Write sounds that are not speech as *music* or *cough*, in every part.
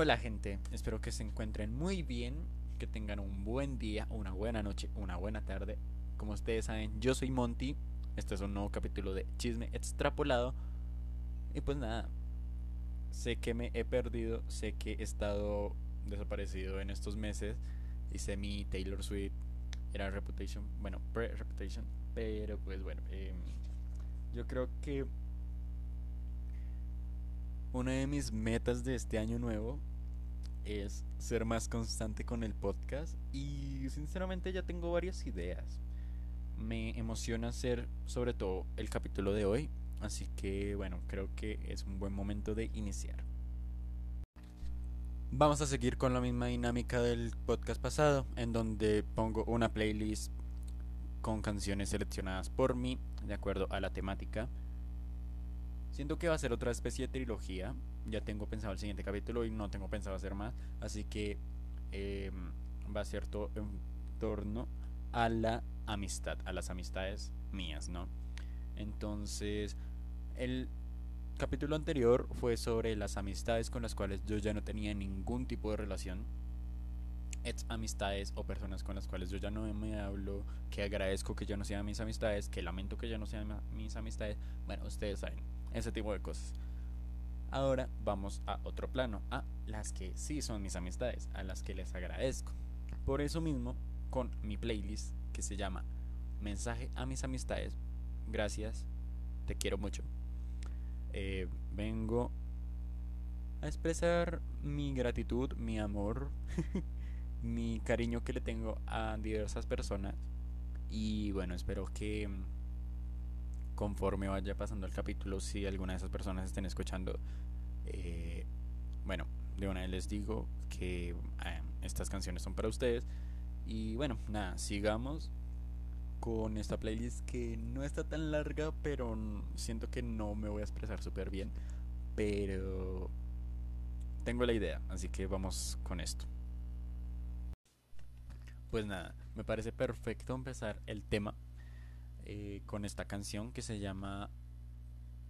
Hola gente, espero que se encuentren muy bien, que tengan un buen día, una buena noche, una buena tarde. Como ustedes saben, yo soy Monty, este es un nuevo capítulo de Chisme Extrapolado. Y pues nada, sé que me he perdido, sé que he estado desaparecido en estos meses. Hice mi Taylor Swift, era Reputation, bueno, pre-Reputation, pero pues bueno, em, yo creo que una de mis metas de este año nuevo es ser más constante con el podcast y sinceramente ya tengo varias ideas. Me emociona hacer sobre todo el capítulo de hoy, así que bueno, creo que es un buen momento de iniciar. Vamos a seguir con la misma dinámica del podcast pasado, en donde pongo una playlist con canciones seleccionadas por mí, de acuerdo a la temática. Siento que va a ser otra especie de trilogía. Ya tengo pensado el siguiente capítulo y no tengo pensado hacer más. Así que eh, va a ser todo en torno a la amistad, a las amistades mías, ¿no? Entonces, el capítulo anterior fue sobre las amistades con las cuales yo ya no tenía ningún tipo de relación. Ex amistades o personas con las cuales yo ya no me hablo, que agradezco que ya no sean mis amistades, que lamento que ya no sean mis amistades. Bueno, ustedes saben, ese tipo de cosas. Ahora vamos a otro plano, a las que sí son mis amistades, a las que les agradezco. Por eso mismo, con mi playlist que se llama Mensaje a mis amistades, gracias, te quiero mucho eh, vengo a expresar mi gratitud, mi amor, *laughs* mi cariño que le tengo a diversas personas. Y bueno, espero que conforme vaya pasando el capítulo, si alguna de esas personas estén escuchando, eh, bueno, de una vez les digo que eh, estas canciones son para ustedes. Y bueno, nada, sigamos con esta playlist que no está tan larga, pero siento que no me voy a expresar súper bien. Pero tengo la idea, así que vamos con esto. Pues nada, me parece perfecto empezar el tema eh, con esta canción que se llama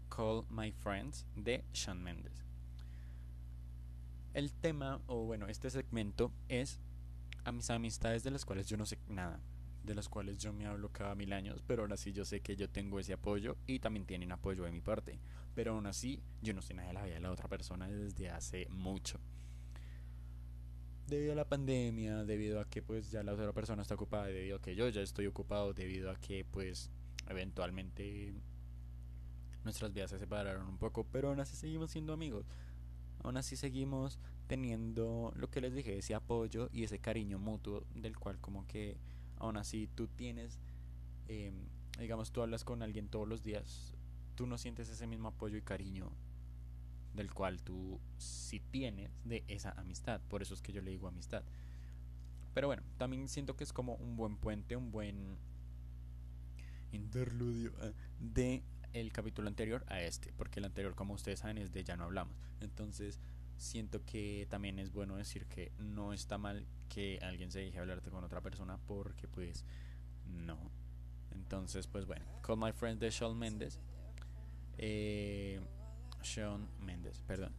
Call My Friends de Shawn Mendes. El tema, o bueno, este segmento es a mis amistades de las cuales yo no sé nada de las cuales yo me hablo cada mil años, pero aún así yo sé que yo tengo ese apoyo y también tienen apoyo de mi parte. Pero aún así yo no sé nada de la vida de la otra persona desde hace mucho. Debido a la pandemia, debido a que pues ya la otra persona está ocupada, debido a que yo ya estoy ocupado, debido a que pues eventualmente nuestras vidas se separaron un poco, pero aún así seguimos siendo amigos. Aún así seguimos teniendo lo que les dije, ese apoyo y ese cariño mutuo del cual como que aún así tú tienes, em, digamos, tú hablas con alguien todos los días, tú no sientes ese mismo apoyo y cariño del cual tú sí tienes de esa amistad. Por eso es que yo le digo amistad. Pero bueno, también siento que es como un buen puente, un buen interludio eh, de el capítulo anterior a este, porque el anterior, como ustedes saben, es de ya no hablamos. Entonces, siento que también es bueno decir que no está mal que alguien se deje hablarte con otra persona porque pues no. Entonces pues bueno, Call My Friend de Shawn Mendes. Eh, Shawn Mendes, perdón.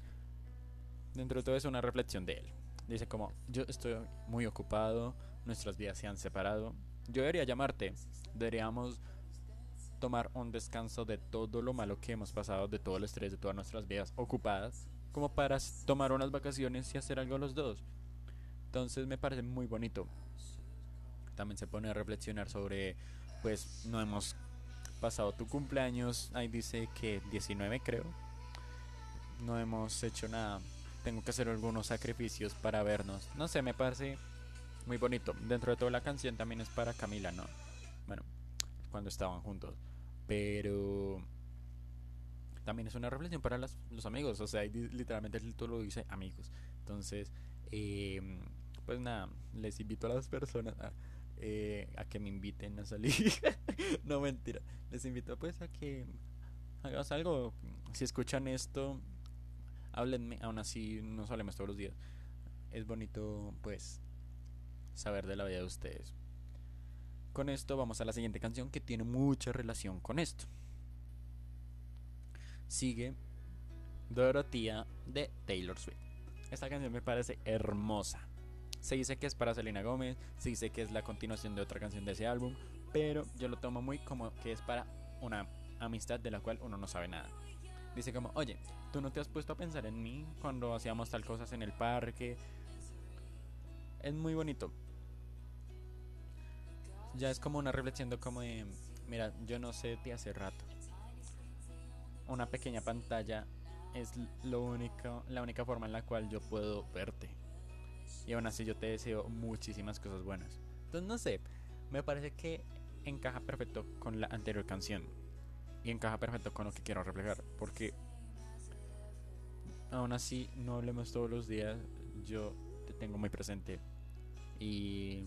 Dentro de todo es una reflexión de él. Dice como, yo estoy muy ocupado, nuestras vidas se han separado. Yo debería llamarte, deberíamos tomar un descanso de todo lo malo que hemos pasado, de todo el estrés de todas nuestras vidas ocupadas como para tomar unas vacaciones y hacer algo los dos. Entonces me parece muy bonito. También se pone a reflexionar sobre, pues no hemos pasado tu cumpleaños, ahí dice que 19 creo. No hemos hecho nada. Tengo que hacer algunos sacrificios para vernos. No sé, me parece muy bonito. Dentro de toda la canción también es para Camila, ¿no? Bueno, cuando estaban juntos. Pero también es una reflexión para los amigos. O sea, literalmente el título dice amigos. Entonces, em, pues nada, les invito a las personas a, eh, a que me inviten a salir. *laughs* no mentira. Les invito pues a que hagamos algo. Si escuchan esto, háblenme. Aún así, no hablemos todos los días. Es bonito, pues, saber de la vida de ustedes. Con esto vamos a la siguiente canción que tiene mucha relación con esto sigue Dorothea de Taylor Swift. esta canción me parece hermosa. Se dice que es para Selena Gómez, se dice que es la continuación de otra canción de ese álbum, pero yo lo tomo muy como que es para una amistad de la cual uno no sabe nada. Dice como, oye, tú no te has puesto a pensar en mí cuando hacíamos tal cosas en el parque. Es muy bonito. Ya es como una reflexión como de, mira, yo no sé de hace rato. Una pequeña pantalla es lo único, la única forma en la cual yo puedo verte. Y aún así yo te deseo muchísimas cosas buenas. Entonces no sé, me parece que encaja perfecto con la anterior canción. Y encaja perfecto con lo que quiero reflejar. Porque aún así no hablemos todos los días, yo te tengo muy presente. Y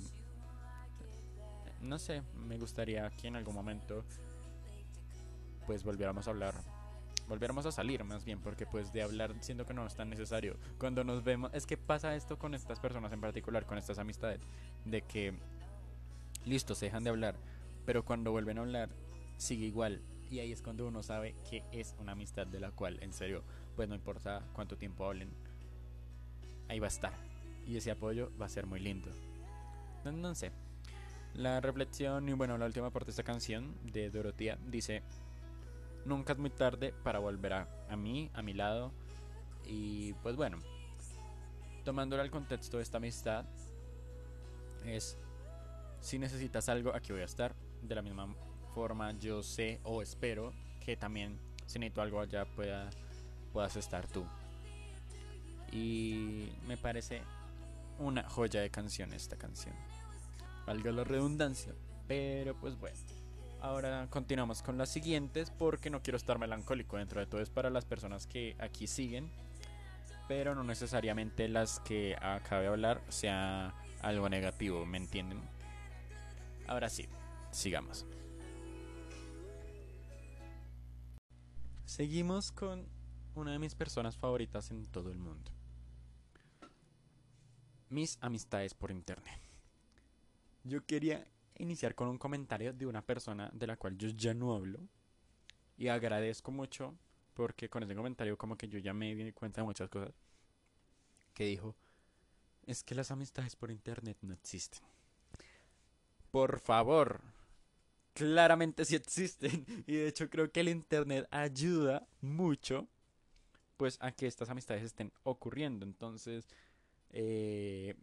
no sé, me gustaría que en algún momento pues volviéramos a hablar volviéramos a salir más bien, porque pues de hablar siento que no es tan necesario. Cuando nos vemos, es que pasa esto con estas personas en particular, con estas amistades, de que, listo, se dejan de hablar, pero cuando vuelven a hablar, sigue igual. Y ahí es cuando uno sabe que es una amistad de la cual, en serio, pues no importa cuánto tiempo hablen, ahí va a estar. Y ese apoyo va a ser muy lindo. No, sé. La reflexión y bueno, la última parte de esta canción de Dorotea dice, nunca es muy tarde para volver a, a mí, a mi lado. Y pues bueno, tomándolo al contexto de esta amistad, es si necesitas algo, aquí voy a estar. De la misma forma, yo sé o espero que también si necesito algo allá pueda, puedas estar tú. Y me parece una joya de canción esta canción. Valga la redundancia, pero pues bueno. Ahora continuamos con las siguientes porque no quiero estar melancólico dentro de todo. Es para las personas que aquí siguen, pero no necesariamente las que acabe de hablar sea algo negativo, ¿me entienden? Ahora sí, sigamos. Seguimos con una de mis personas favoritas en todo el mundo. Mis amistades por internet. Yo quería iniciar con un comentario de una persona de la cual yo ya no hablo. Y agradezco mucho porque con ese comentario como que yo ya me di cuenta de muchas cosas. Que dijo, es que las amistades por internet no existen. Por favor, claramente sí existen. *laughs* Y de hecho creo que el internet ayuda mucho pues a que estas amistades estén ocurriendo. Entonces, eh,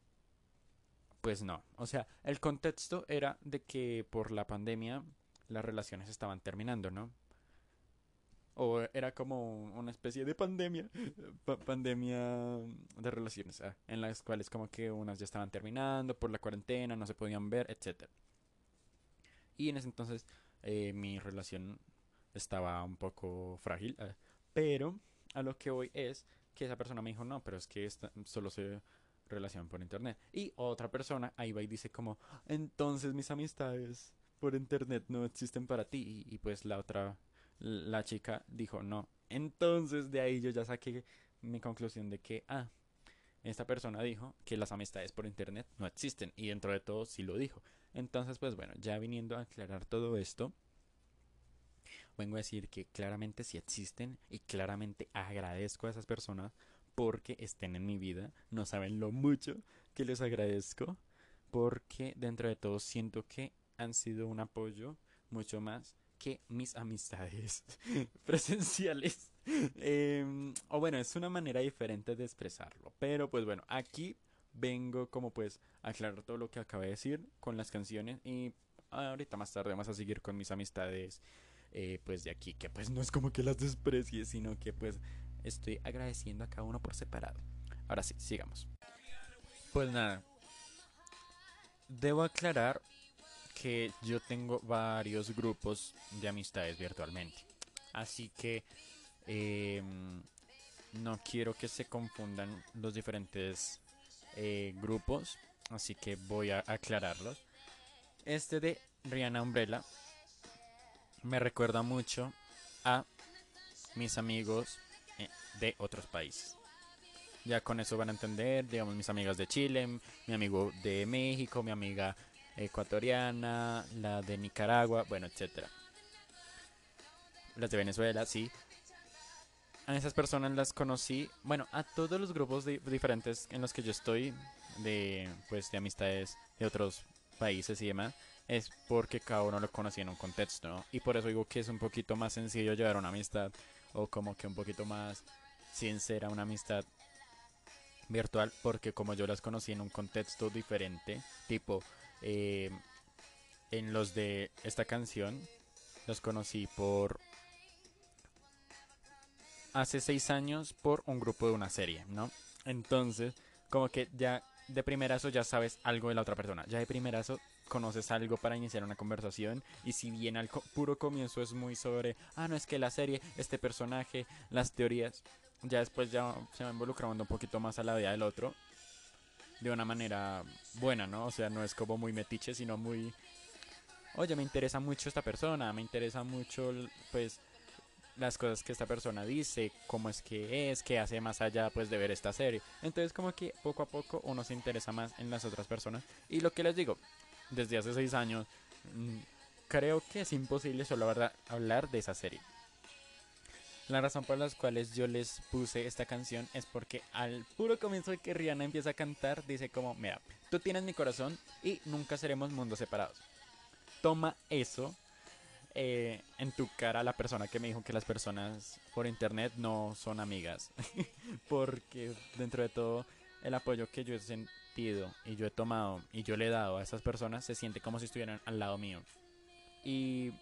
pues no, o sea, el contexto era de que por la pandemia las relaciones estaban terminando, ¿no? O era como una especie de pandemia, *laughs* pandemia de relaciones, ah, en las cuales como que unas ya estaban terminando por la cuarentena, no se podían ver, etc. Y en ese entonces eh, mi relación estaba un poco frágil, ah, pero a lo que voy es que esa persona me dijo, no, pero es que esta, solo se relación por internet. Y otra persona ahí va y dice como, entonces mis amistades por internet no existen para ti. Y, pues la otra, la chica dijo, no. Entonces de ahí yo ya saqué mi conclusión de que, ah, esta persona dijo que las amistades por internet no existen. Y dentro de todo sí lo dijo. Entonces pues bueno, ya viniendo a aclarar todo esto. Vengo a decir que claramente sí existen y claramente agradezco a esas personas porque estén en mi vida. No saben lo mucho que les agradezco porque dentro de todo siento que han sido un apoyo mucho más que mis amistades *laughs* presenciales. *laughs* Em, o bueno, es una manera diferente de expresarlo. Pero pues bueno, aquí vengo como pues a aclarar todo lo que acabé de decir con las canciones y ahorita más tarde vamos a seguir con mis amistades eh, pues de aquí que pues no es como que las desprecie sino que pues estoy agradeciendo a cada uno por separado. Ahora sí, sigamos. Pues nada. Debo aclarar que yo tengo varios grupos de amistades virtualmente. Así que em, no quiero que se confundan los diferentes eh, grupos. Así que voy a aclararlos. Este de Rihanna Umbrella me recuerda mucho a mis amigos eh, de otros países. Ya con eso van a entender, digamos, mis amigas de Chile, mi amigo de México, mi amiga ecuatoriana, la de Nicaragua, bueno, etcétera. Las de Venezuela, sí. A esas personas las conocí, bueno, a todos los grupos diferentes en los que yo estoy, de pues de amistades de otros países y demás, es porque cada uno lo conocía en un contexto, ¿no? Y por eso digo que es un poquito más sencillo llevar una amistad o como que un poquito más sincera una amistad virtual porque como yo las conocí en un contexto diferente, tipo eh, en los de esta canción, los conocí por hace seis años por un grupo de una serie, ¿no? Entonces, como que ya de primerazo ya sabes algo de la otra persona, ya de primerazo conoces algo para iniciar una conversación y si bien al puro comienzo es muy sobre, ah, no es que la serie, este personaje, las teorías, ya después ya se va involucrando un poquito más a la vida del otro de una manera buena, ¿no? O sea, no es como muy metiche, sino muy, oye, me interesa mucho esta persona, me interesa mucho, pues, las cosas que esta persona dice, cómo es que es, qué hace más allá pues de ver esta serie. Entonces como que poco a poco uno se interesa más en las otras personas. Y lo que les digo, desde hace seis años, mm, creo que es imposible solo hablar de esa serie. La razón por las cuales yo les puse esta canción es porque al puro comienzo de que Rihanna empieza a cantar, dice como, mira, tú tienes mi corazón y nunca seremos mundos separados. Toma eso eh, en tu cara la persona que me dijo que las personas por internet no son amigas. *laughs* porque dentro de todo, el apoyo que yo he sentido y yo he tomado y yo le he dado a esas personas se siente como si estuvieran al lado mío. Y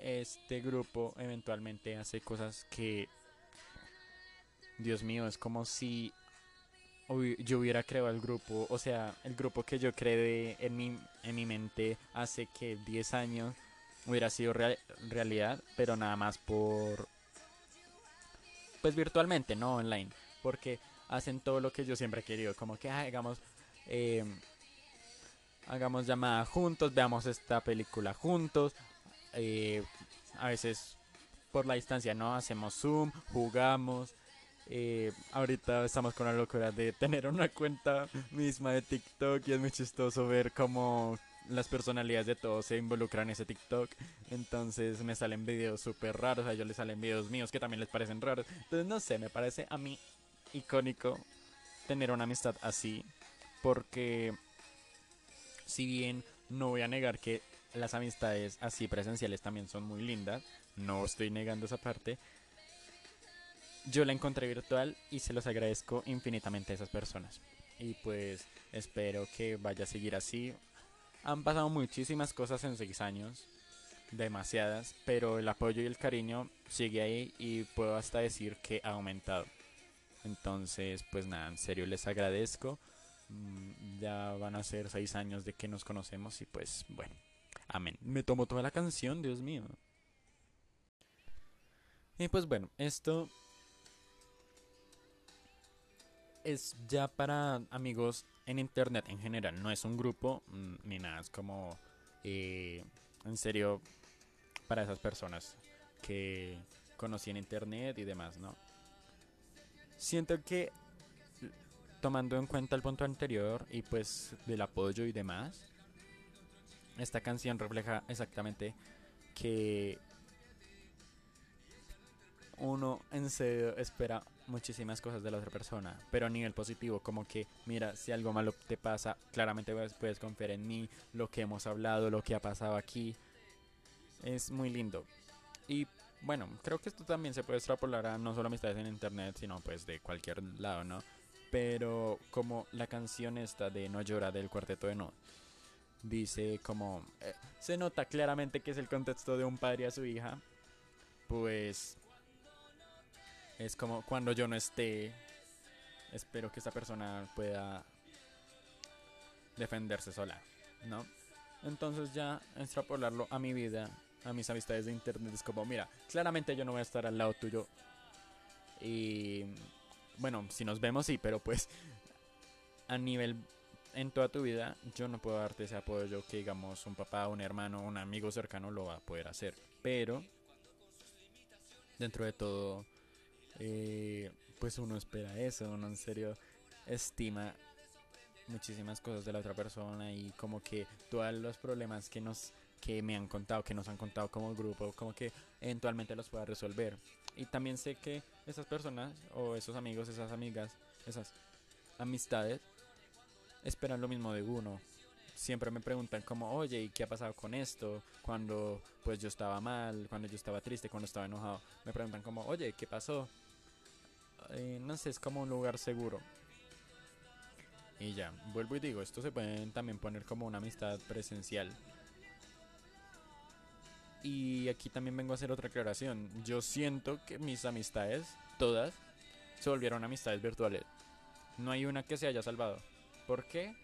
este grupo eventualmente hace cosas que, Dios mío, es como si yo hubiera creado el grupo, o sea, el grupo que yo creé en mi, en mi mente hace que 10 años hubiera sido realidad, pero nada más por, pues virtualmente, no online, porque hacen todo lo que yo siempre he querido, como que hagamos, eh, hagamos llamada juntos, veamos esta película juntos, eh, a veces por la distancia, ¿no? Hacemos Zoom, jugamos. Eh, ahorita estamos con la locura de tener una cuenta misma de TikTok y es muy chistoso ver cómo las personalidades de todos se involucran en ese TikTok. Entonces me salen videos súper raros, a ellos les salen videos míos que también les parecen raros. Entonces no sé, me parece a mí icónico tener una amistad así. Porque si bien no voy a negar que las amistades así presenciales también son muy lindas. No estoy negando esa parte. Yo la encontré virtual y se los agradezco infinitamente a esas personas. Y pues espero que vaya a seguir así. Han pasado muchísimas cosas en seis años. Demasiadas. Pero el apoyo y el cariño sigue ahí y puedo hasta decir que ha aumentado. Entonces, pues nada, en serio les agradezco. Mm, ya van a ser seis años de que nos conocemos y pues bueno. Amén. Me tomo toda la canción, Dios mío. Y pues bueno, esto es ya para amigos en internet en general. No es un grupo mm, ni nada. Es como eh, en serio para esas personas que conocí en internet y demás, ¿no? Siento que tomando en cuenta el punto anterior y pues del apoyo y demás, esta canción refleja exactamente que uno en serio espera muchísimas cosas de la otra persona, pero a nivel positivo, como que, mira, si algo malo te pasa, claramente puedes confiar en mí, lo que hemos hablado, lo que ha pasado aquí, es muy lindo. Y bueno, creo que esto también se puede extrapolar a no solo amistades en internet, sino pues de cualquier lado, ¿no? Pero como la canción esta de No llora del cuarteto de No, dice como eh, se nota claramente que es el contexto de un padre a su hija, pues es como cuando yo no esté, espero que esta persona pueda defenderse sola, ¿no? Entonces ya extrapolarlo a mi vida, a mis amistades de internet es como, mira, claramente yo no voy a estar al lado tuyo y bueno, si nos vemos sí, pero pues a nivel en toda tu vida, yo no puedo darte ese apoyo que digamos un papá, un hermano, un amigo cercano lo va a poder hacer. Pero, dentro de todo, eh, pues uno espera eso, uno en serio estima muchísimas cosas de la otra persona y como que todos los problemas que nos que me han contado, que nos han contado como grupo, como que eventualmente los pueda resolver. Y también sé que esas personas o esos amigos, esas amigas, esas amistades esperan lo mismo de uno. Siempre me preguntan como, oye, ¿y qué ha pasado con esto? Cuando pues yo estaba mal, cuando yo estaba triste, cuando estaba enojado. Me preguntan como, oye, ¿qué pasó? Eh, no sé, es como un lugar seguro. Y ya, vuelvo y digo, esto se pueden también poner como una amistad presencial. Y aquí también vengo a hacer otra aclaración. Yo siento que mis amistades, todas, se volvieron amistades virtuales. No hay una que se haya salvado. ¿Por qué?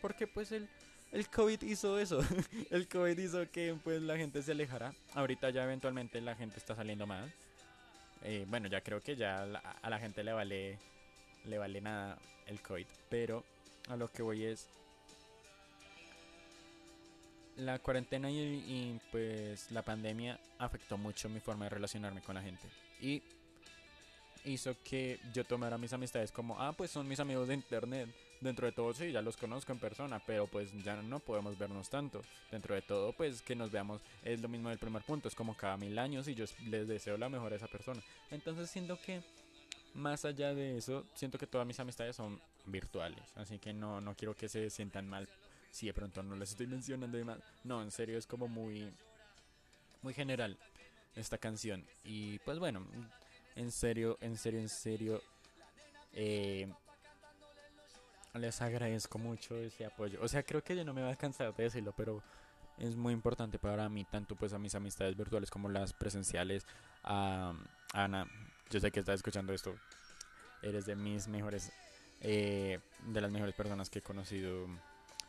Porque pues el, el COVID hizo eso. *laughs* el COVID hizo que pues la gente se alejara. Ahorita ya eventualmente la gente está saliendo más. Eh, bueno, ya creo que ya a la gente le vale le vale nada el COVID. Pero a lo que voy es la cuarentena y, pues la pandemia afectó mucho mi forma de relacionarme con la gente. Y hizo que yo tomara mis amistades como, ah, pues son mis amigos de internet. Dentro de todo, sí, ya los conozco en persona, pero pues ya no podemos vernos tanto. Dentro de todo, pues que nos veamos es lo mismo del primer punto, es como cada mil años y yo les deseo la mejor a esa persona. Entonces siento que más allá de eso, siento que todas mis amistades son virtuales, así que no, no quiero que se sientan mal si de pronto no les estoy mencionando y más. No, en serio es como muy, muy general esta canción. Y pues bueno, en serio, en serio, en serio, eh, les agradezco mucho ese apoyo. O sea, creo que yo no me va a cansar de decirlo, pero es muy importante para mí, tanto pues a mis amistades virtuales como las presenciales. A Ana, yo sé que estás escuchando esto. Eres de mis mejores, eh, de las mejores personas que he conocido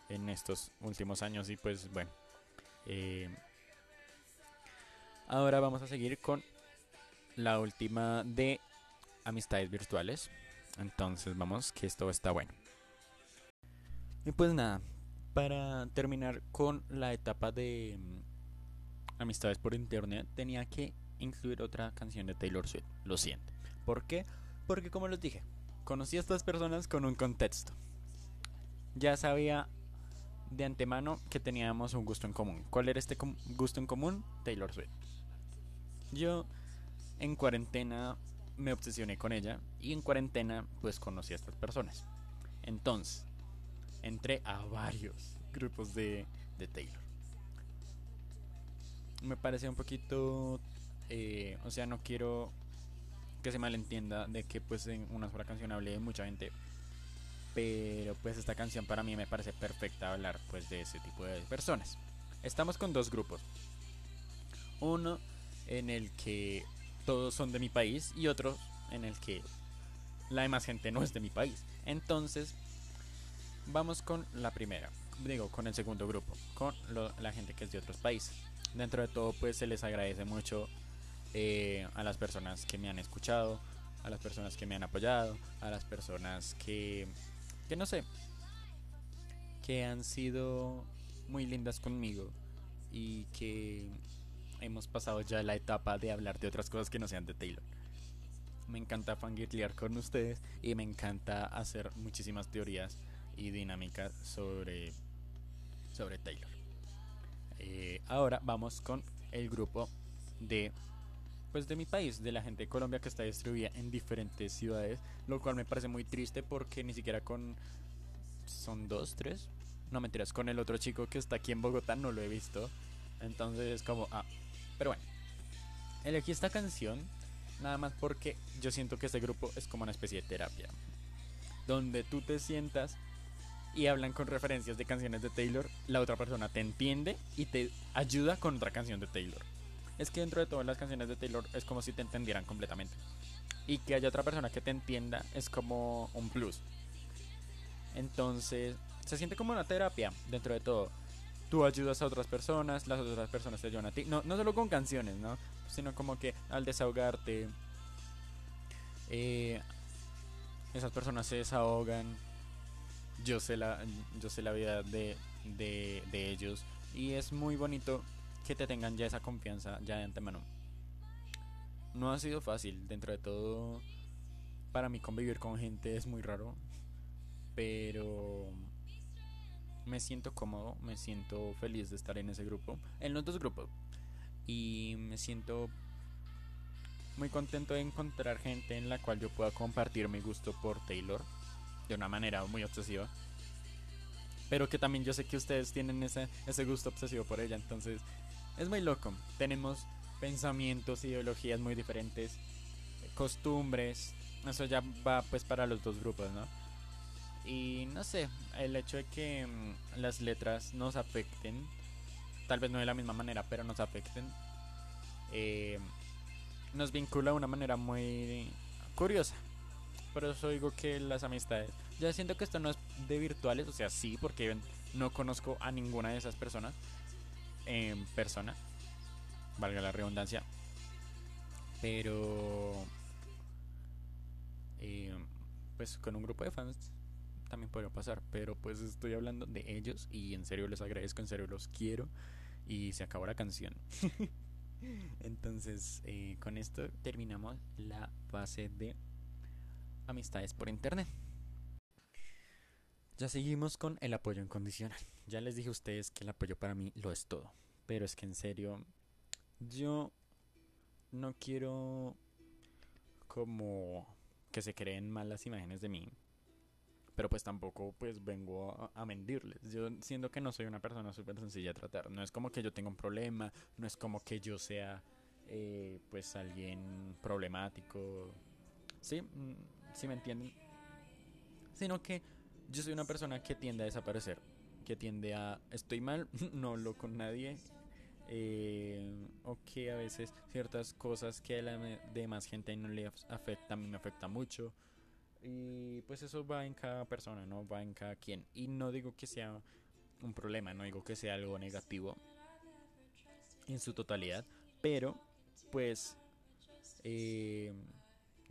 en estos últimos años. Y pues bueno. Eh, ahora vamos a seguir con la última de amistades virtuales. Entonces vamos, que esto está bueno. Y pues nada, para terminar con la etapa de mm, amistades por internet, tenía que incluir otra canción de Taylor Swift. Lo siento. ¿Por qué? Porque como les dije, conocí a estas personas con un contexto. Ya sabía de antemano que teníamos un gusto en común. ¿Cuál era este gusto en común? Taylor Swift. Yo en cuarentena me obsesioné con ella y en cuarentena pues conocí a estas personas. Entonces, entré a varios grupos de, de Taylor. Me parece un poquito eh, o sea, no quiero que se malentienda de que pues en una sola canción hable de mucha gente. Pero pues esta canción para mí me parece perfecta hablar pues de ese tipo de personas. Estamos con dos grupos. Uno en el que todos son de mi país y otro en el que la demás gente no es de mi país. Entonces, vamos con la primera. Digo, con el segundo grupo, con la gente que es de otros países. Dentro de todo, pues se les agradece mucho eh, a las personas que me han escuchado, a las personas que me han apoyado, a las personas que, que no sé, que han sido muy lindas conmigo y que hemos pasado ya la etapa de hablar de otras cosas que no sean de Taylor. Me encanta fangirlear con ustedes y me encanta hacer muchísimas teorías y dinámicas sobre, sobre Taylor. Eh, ahora vamos con el grupo de pues de mi país, de la gente de Colombia que está distribuida en diferentes ciudades, lo cual me parece muy triste porque ni siquiera con son dos, tres, no mentiras, con el otro chico que está aquí en Bogotá no lo he visto, entonces es como ah, pero bueno, elegí esta canción nada más porque yo siento que este grupo es como una especie de terapia, donde tú te sientas y hablan con referencias de canciones de Taylor, la otra persona te entiende y te ayuda con otra canción de Taylor es que dentro de todas las canciones de Taylor es como si te entendieran completamente. Y que haya otra persona que te entienda es como un plus. Entonces, se siente como una terapia dentro de todo. Tú ayudas a otras personas, las otras personas te ayudan a ti. No, no solo con canciones, ¿no? Sino como que al desahogarte, eh, esas personas se desahogan. Yo sé la, yo sé la vida de, de, de ellos. Y es muy bonito que te tengan ya esa confianza ya de antemano. No ha sido fácil, dentro de todo, para mí convivir con gente es muy raro, pero me siento cómodo, me siento feliz de estar en ese grupo, en los dos grupos, y me siento muy contento de encontrar gente en la cual yo pueda compartir mi gusto por Taylor de una manera muy obsesiva. Pero que también yo sé que ustedes tienen ese, ese gusto obsesivo por ella. Entonces es muy loco. Tenemos pensamientos, ideologías muy diferentes, costumbres. Eso ya va pues para los dos grupos, ¿no? Y no sé, el hecho de que mm, las letras nos afecten, tal vez no de la misma manera, pero nos afecten, eh, nos vincula de una manera muy curiosa. Por eso digo que las amistades. Ya siento que esto no es de virtuales, o sea, sí, porque no conozco a ninguna de esas personas en persona, valga la redundancia. Pero, eh, pues con un grupo de fans también podría pasar, pero pues estoy hablando de ellos y en serio les agradezco, en serio los quiero y se acabó la canción. *laughs* Entonces, eh, con esto terminamos la fase de amistades por internet. Ya seguimos con el apoyo incondicional. Ya les dije a ustedes que el apoyo para mí lo es todo. Pero es que en serio, yo no quiero como que se creen malas imágenes de mí pero pues tampoco pues vengo a, mentirles. Yo siento que no soy una persona súper sencilla de tratar. No es como que yo tenga un problema, no es como que yo sea eh, pues alguien problemático. Sí, mm, sí me entienden. Sino que yo soy una persona que tiende a desaparecer, que tiende a estoy mal, *laughs* no hablo con nadie. Eh, o que a veces ciertas cosas que a la demás gente no le afecta, a mí me afecta mucho y pues eso va en cada persona, ¿no? Va en cada quien. Y no digo que sea un problema, no digo que sea algo negativo en su totalidad, pero pues eh,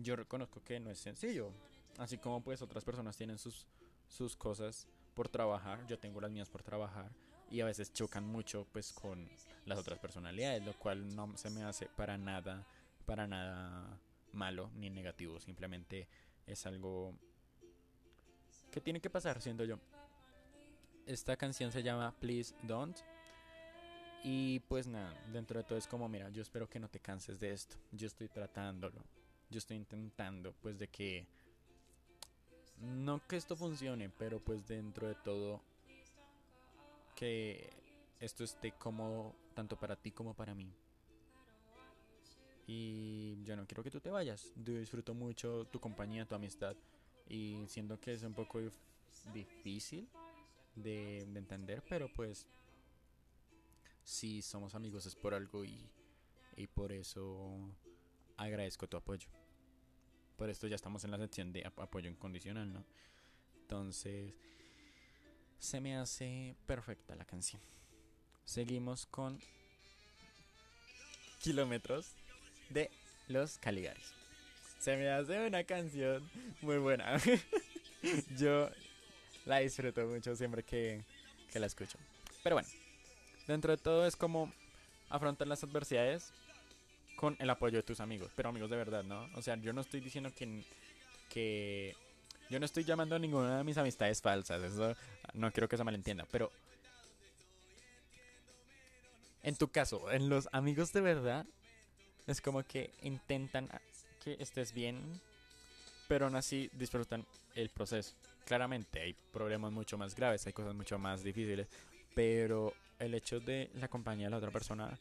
yo reconozco que no es sencillo. Así como pues otras personas tienen sus, sus cosas por trabajar, yo tengo las mías por trabajar y a veces chocan mucho pues con las otras personalidades, lo cual no se me hace para nada, para nada malo ni negativo, simplemente es algo que tiene que pasar, siendo yo. Esta canción se llama Please Don't. Y pues nada, dentro de todo es como, mira, yo espero que no te canses de esto. Yo estoy tratándolo. Yo estoy intentando pues de que... No que esto funcione, pero pues dentro de todo que esto esté cómodo tanto para ti como para mí. Y yo no quiero que tú te vayas. Yo disfruto mucho tu compañía, tu amistad. Y siento que es un poco difícil de, entender, pero pues si somos amigos es por algo y, y por eso agradezco tu apoyo. Por esto ya estamos en la sección de apoyo incondicional, ¿no? Entonces, se me hace perfecta la canción. Seguimos con kilómetros de los Caligaris. Se me hace una canción muy buena. *laughs* Yo la disfruto mucho siempre que, que la escucho. Pero bueno, dentro de todo es como afrontar las adversidades con el apoyo de tus amigos, pero amigos de verdad, ¿no? O sea, yo no estoy diciendo que, que yo no estoy llamando a ninguna de mis amistades falsas, eso no quiero que se malentienda, pero en tu caso, en los amigos de verdad, es como que intentan que estés bien, pero aún así disfrutan el proceso. Claramente hay problemas mucho más graves, hay cosas mucho más difíciles, pero el hecho de la compañía de la otra persona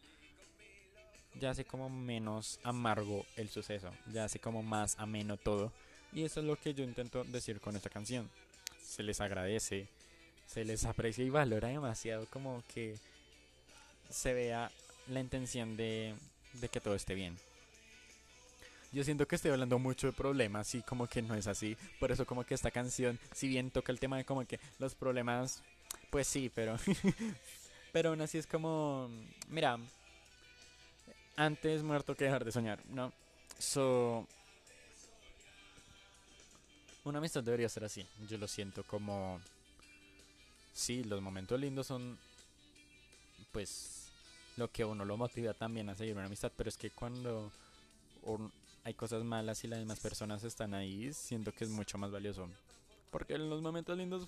ya hace como menos amargo el suceso, ya hace como más ameno todo. Y eso es lo que yo intento decir con esta canción. Se les agradece, se les aprecia y valora demasiado como que se vea la intención de de que todo esté bien. Yo siento que estoy hablando mucho de problemas y como que no es así. Por eso como que esta canción, si bien toca el tema de como que los problemas, pues sí, pero... *laughs* pero aún así es como... Mira, antes muerto que dejar de soñar, ¿no? So... Una amistad debería ser así. Yo lo siento como... Sí, los momentos lindos son... Pues lo que uno lo motiva también a seguir una amistad, pero es que cuando hay cosas malas y las demás personas están ahí, siento que es mucho más valioso. Porque en los momentos lindos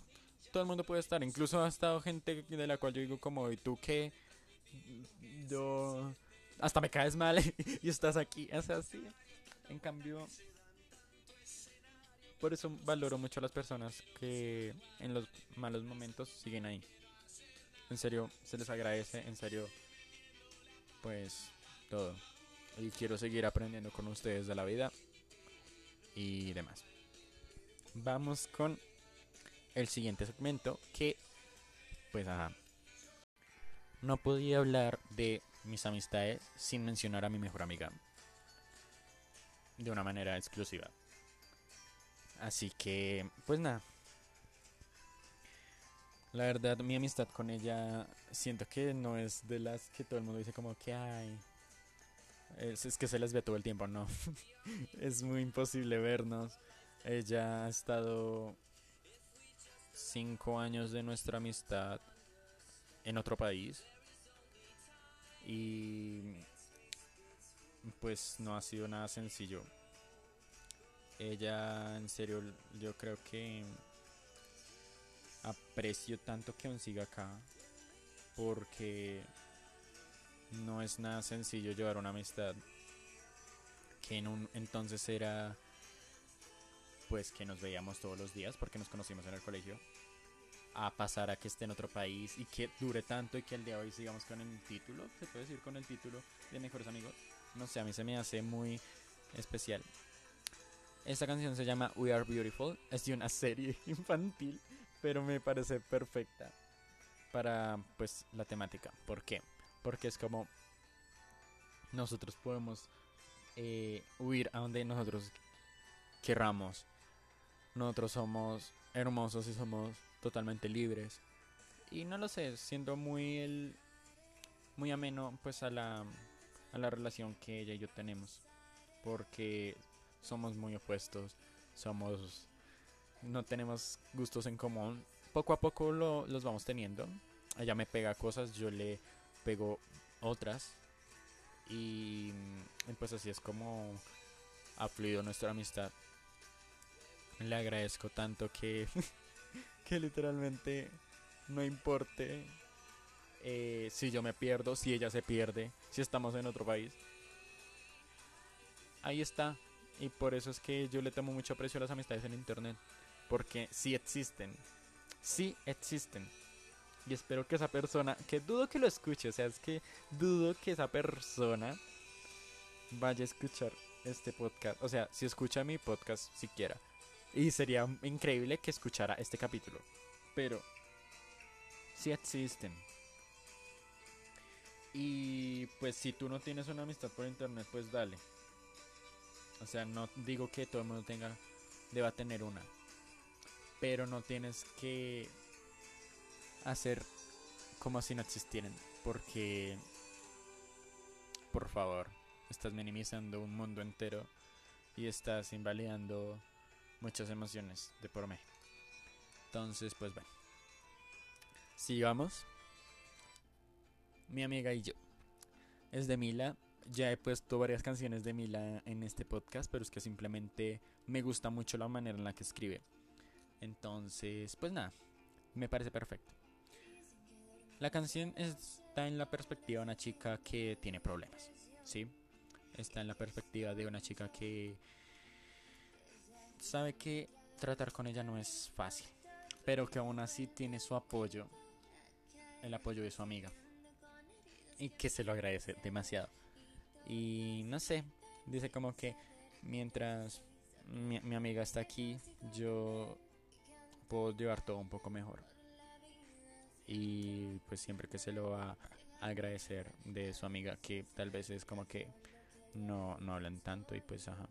todo el mundo puede estar, incluso ha estado gente de la cual yo digo como, ¿y tú qué? Yo... Hasta me caes mal *laughs* y estás aquí, es así. En cambio, por eso valoro mucho a las personas que en los malos momentos siguen ahí. En serio, se les agradece, en serio, pues todo. Y quiero seguir aprendiendo con ustedes de la vida y demás. Vamos con el siguiente segmento que, pues, ajá. No podía hablar de mis amistades sin mencionar a mi mejor amiga. De una manera exclusiva. Así que, pues nada. La verdad, mi amistad con ella siento que no es de las que todo el mundo dice como que hay. Es, que se les ve todo el tiempo, no. *laughs* es muy imposible vernos. Ella ha estado cinco años de nuestra amistad en otro país. Y pues no ha sido nada sencillo. Ella, en serio, yo creo que aprecio tanto que aún siga acá. Porque no es nada sencillo llevar una amistad que en un entonces era pues que nos veíamos todos los días porque nos conocimos en el colegio a pasar a que esté en otro país y que dure tanto y que el día de hoy sigamos con el título, se puede decir con el título de mejores amigos. No sé, a mí se me hace muy especial. Esta canción se llama We Are Beautiful, es de una serie *laughs* infantil, pero me parece perfecta para pues la temática. ¿Por qué? Porque es como nosotros podemos eh, huir a donde nosotros querramos. Nosotros somos hermosos y somos totalmente libres. Y no lo sé, siendo muy el muy ameno pues a la a la relación que ella y yo tenemos, porque somos muy opuestos, somos no tenemos gustos en común. Poco a poco lo, los vamos teniendo. Ella me pega cosas, yo le pego otras. Y pues así es como ha fluido nuestra amistad. Le agradezco tanto que *laughs* que literalmente no importe eh, si yo me pierdo, si ella se pierde, si estamos en otro país. Ahí está. Y por eso es que yo le tomo mucho aprecio a las amistades en internet. Porque sí existen. Sí existen. Y espero que esa persona, que dudo que lo escuche, o sea, es que dudo que esa persona vaya a escuchar este podcast. O sea, si escucha mi podcast siquiera. Y sería increíble que escuchara este capítulo. Pero sí existen. Y pues si tú no tienes una amistad por internet, pues dale. O sea, no digo que todo el mundo tenga, deba tener una. Pero no tienes que hacer como si no existieran. Porque, por favor, estás minimizando un mundo entero y estás invalidando muchas emociones de por mí. Entonces, pues bueno. Sigamos. Mi amiga y yo. Es de Mila. Ya he puesto varias canciones de Mila en este podcast, pero es que simplemente me gusta mucho la manera en la que escribe. Entonces, pues nada, me parece perfecto. La canción está en la perspectiva de una chica que tiene problemas, ¿sí? Está en la perspectiva de una chica que sabe que tratar con ella no es fácil, pero que aún así tiene su apoyo, el apoyo de su amiga, y que se lo agradece demasiado. Y no sé, dice como que mientras mi, amiga está aquí, yo puedo llevar todo un poco mejor. Y pues siempre que se lo va a agradecer de su amiga, que tal vez es como que no, no hablan tanto y pues ajá.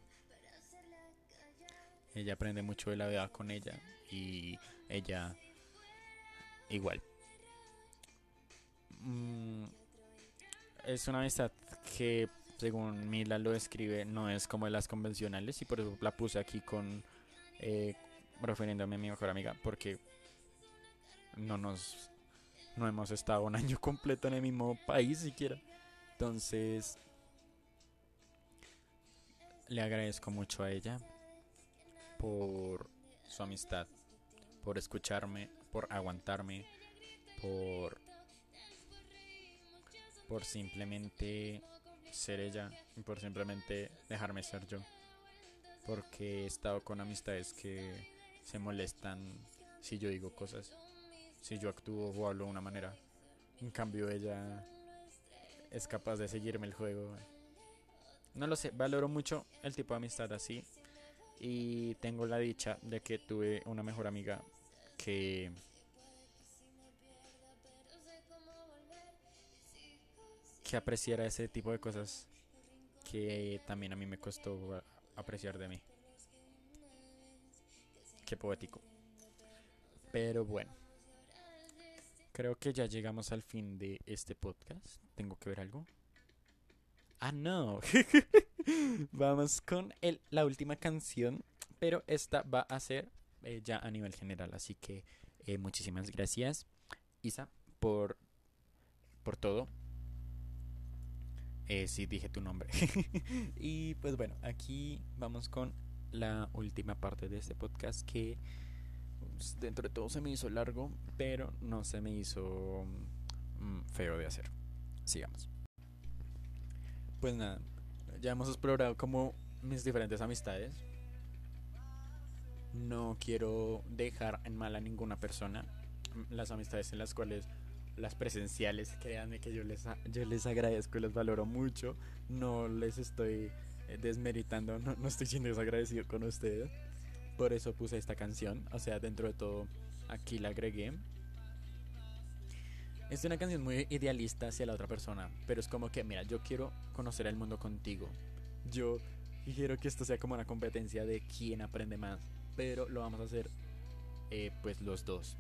Ella aprende mucho de la vida con ella y ella igual. Mm, es una amistad que, según Mila lo describe, no es como de las convencionales y por eso la puse aquí con eh, refiriéndome a mi mejor amiga porque no nos no hemos estado un *laughs* año completo en el mismo país siquiera. Entonces le agradezco mucho a ella por su amistad, por escucharme, por aguantarme, por por simplemente ser ella y por simplemente dejarme ser yo. porque he estado con amistades que se molestan si yo digo cosas, si yo actúo o hablo de una manera. En cambio ella es capaz de seguirme el juego. No lo sé, valoro mucho el tipo de amistad así y tengo la dicha de que tuve una mejor amiga que que apreciara ese tipo de cosas que también a mí me costó apreciar de mí. Qué poético. Pero bueno. Creo que ya llegamos al fin de este podcast. ¿Tengo que ver algo? Ah, no. *laughs* Vamos con la última canción. Pero esta va a ser eh, ya a nivel general. Así que eh, muchísimas gracias, Isa, por, por todo. Eh, sí, dije tu nombre. *laughs* y pues bueno, aquí vamos con la última parte de este podcast que pues, dentro de todo se me hizo largo, pero no se me hizo mm, feo de hacer. Sigamos. Pues nada, ya hemos explorado como mis diferentes amistades. No quiero dejar en mal a ninguna persona. Las amistades en las cuales las presenciales, créanme que yo les, yo les agradezco y les valoro mucho. No les estoy eh, desmeritando, no, no estoy siendo desagradecido con ustedes. Por eso puse esta canción. O sea, dentro de todo, aquí la agregué. Es una canción muy idealista hacia la otra persona. Pero es como que, mira, yo quiero conocer el mundo contigo. Yo quiero que esto sea como una competencia de quién aprende más. Pero lo vamos a hacer, eh, pues, los dos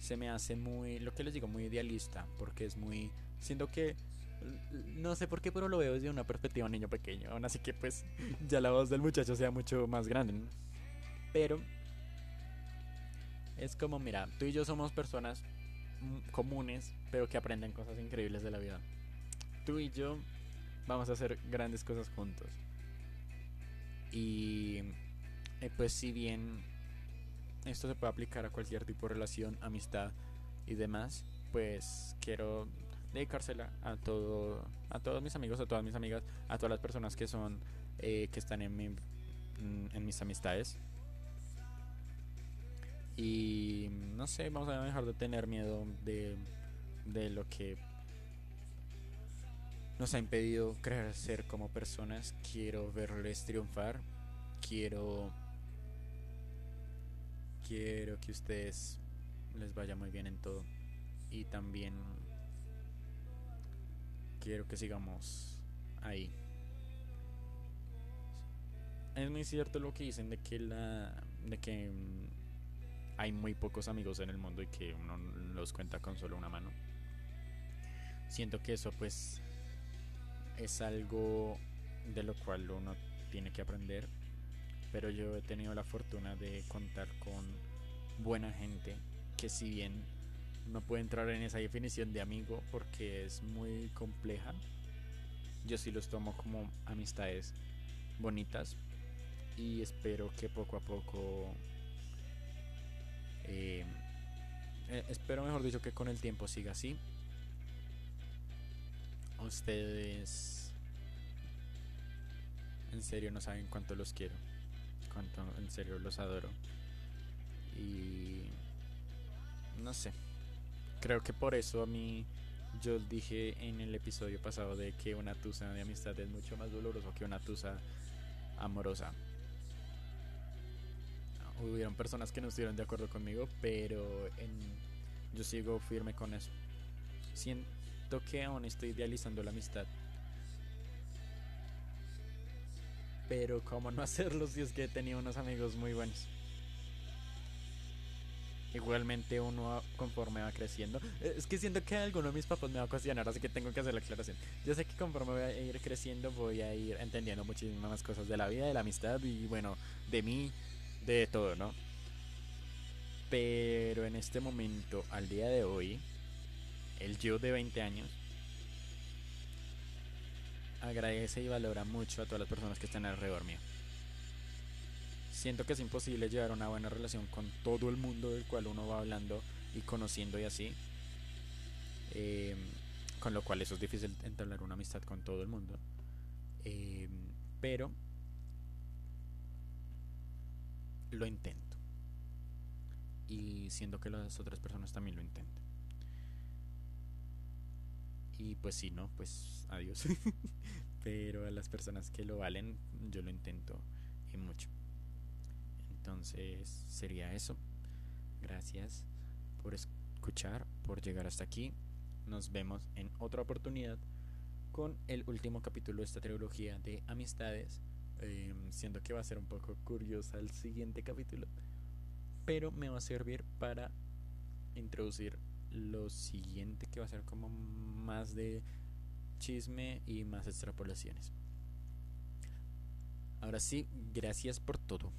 se me hace muy, lo que les digo, muy idealista, porque es muy, siento que, no sé por qué, pero lo veo desde una perspectiva de niño pequeño, aún así que pues ya la voz del muchacho sea mucho más grande, pero es como, mira, tú y yo somos personas comunes, pero que aprenden cosas increíbles de la vida. Tú y yo vamos a hacer grandes cosas juntos. Y eh, pues si bien esto se puede aplicar a cualquier tipo de relación, amistad y demás, pues quiero dedicársela a todo a todos mis amigos, a todas mis amigas, a todas las personas que son eh, que están en mi, en mis amistades. Y no sé, vamos a dejar de tener miedo de, de lo que nos ha impedido crecer como personas. Quiero verles triunfar. Quiero quiero que ustedes les vaya muy bien en todo. Y también quiero que sigamos ahí. Es muy cierto lo que dicen de que la de que hay muy pocos amigos en el mundo y que uno los cuenta con solo una mano. Siento que eso pues es algo de lo cual uno tiene que aprender pero yo he tenido la fortuna de contar con buena gente que si bien no puede entrar en esa definición de amigo porque es muy compleja, yo sí los tomo como amistades bonitas y espero que poco a poco eh, espero mejor dicho que con el tiempo siga así ustedes en serio no saben cuánto los quiero cuánto en serio los adoro. Y no sé. Creo que por eso a mí yo dije en el episodio pasado de que una tusa de amistad es mucho más doloroso que una tusa amorosa. Hubieron personas que no estuvieron de acuerdo conmigo, pero en, yo sigo firme con eso. Siento que aún estoy idealizando la amistad Pero cómo no *laughs* hacerlo si es que tenía unos amigos muy buenos. Igualmente uno conforme va creciendo. Eh, es que siento que alguno de mis papás me va a cuestionar, así que tengo que hacer la aclaración. Yo sé que conforme voy a ir creciendo voy a ir entendiendo muchísimas más cosas de la vida, de la amistad y bueno, de mí, de todo, ¿no? Pero en este momento, al día de hoy, el yo de 20 años agradece y valora mucho a todas las personas que están alrededor mío. Siento que es imposible llevar una buena relación con todo el mundo del cual uno va hablando y conociendo y así. Em, con lo cual eso es difícil entablar una amistad con todo el mundo. Em, pero lo intento. Y siendo que las otras personas también lo intentan. Y pues si no, pues adiós. *laughs* Pero a las personas que lo valen, yo lo intento y mucho. Entonces sería eso. Gracias por escuchar, por llegar hasta aquí. Nos vemos en otra oportunidad con el último capítulo de esta trilogía de amistades. Em, siendo que va a ser un poco curiosa el siguiente capítulo. Pero me va a servir para introducir lo siguiente que va a ser como más de chisme y más extrapolaciones. Ahora sí, gracias por todo.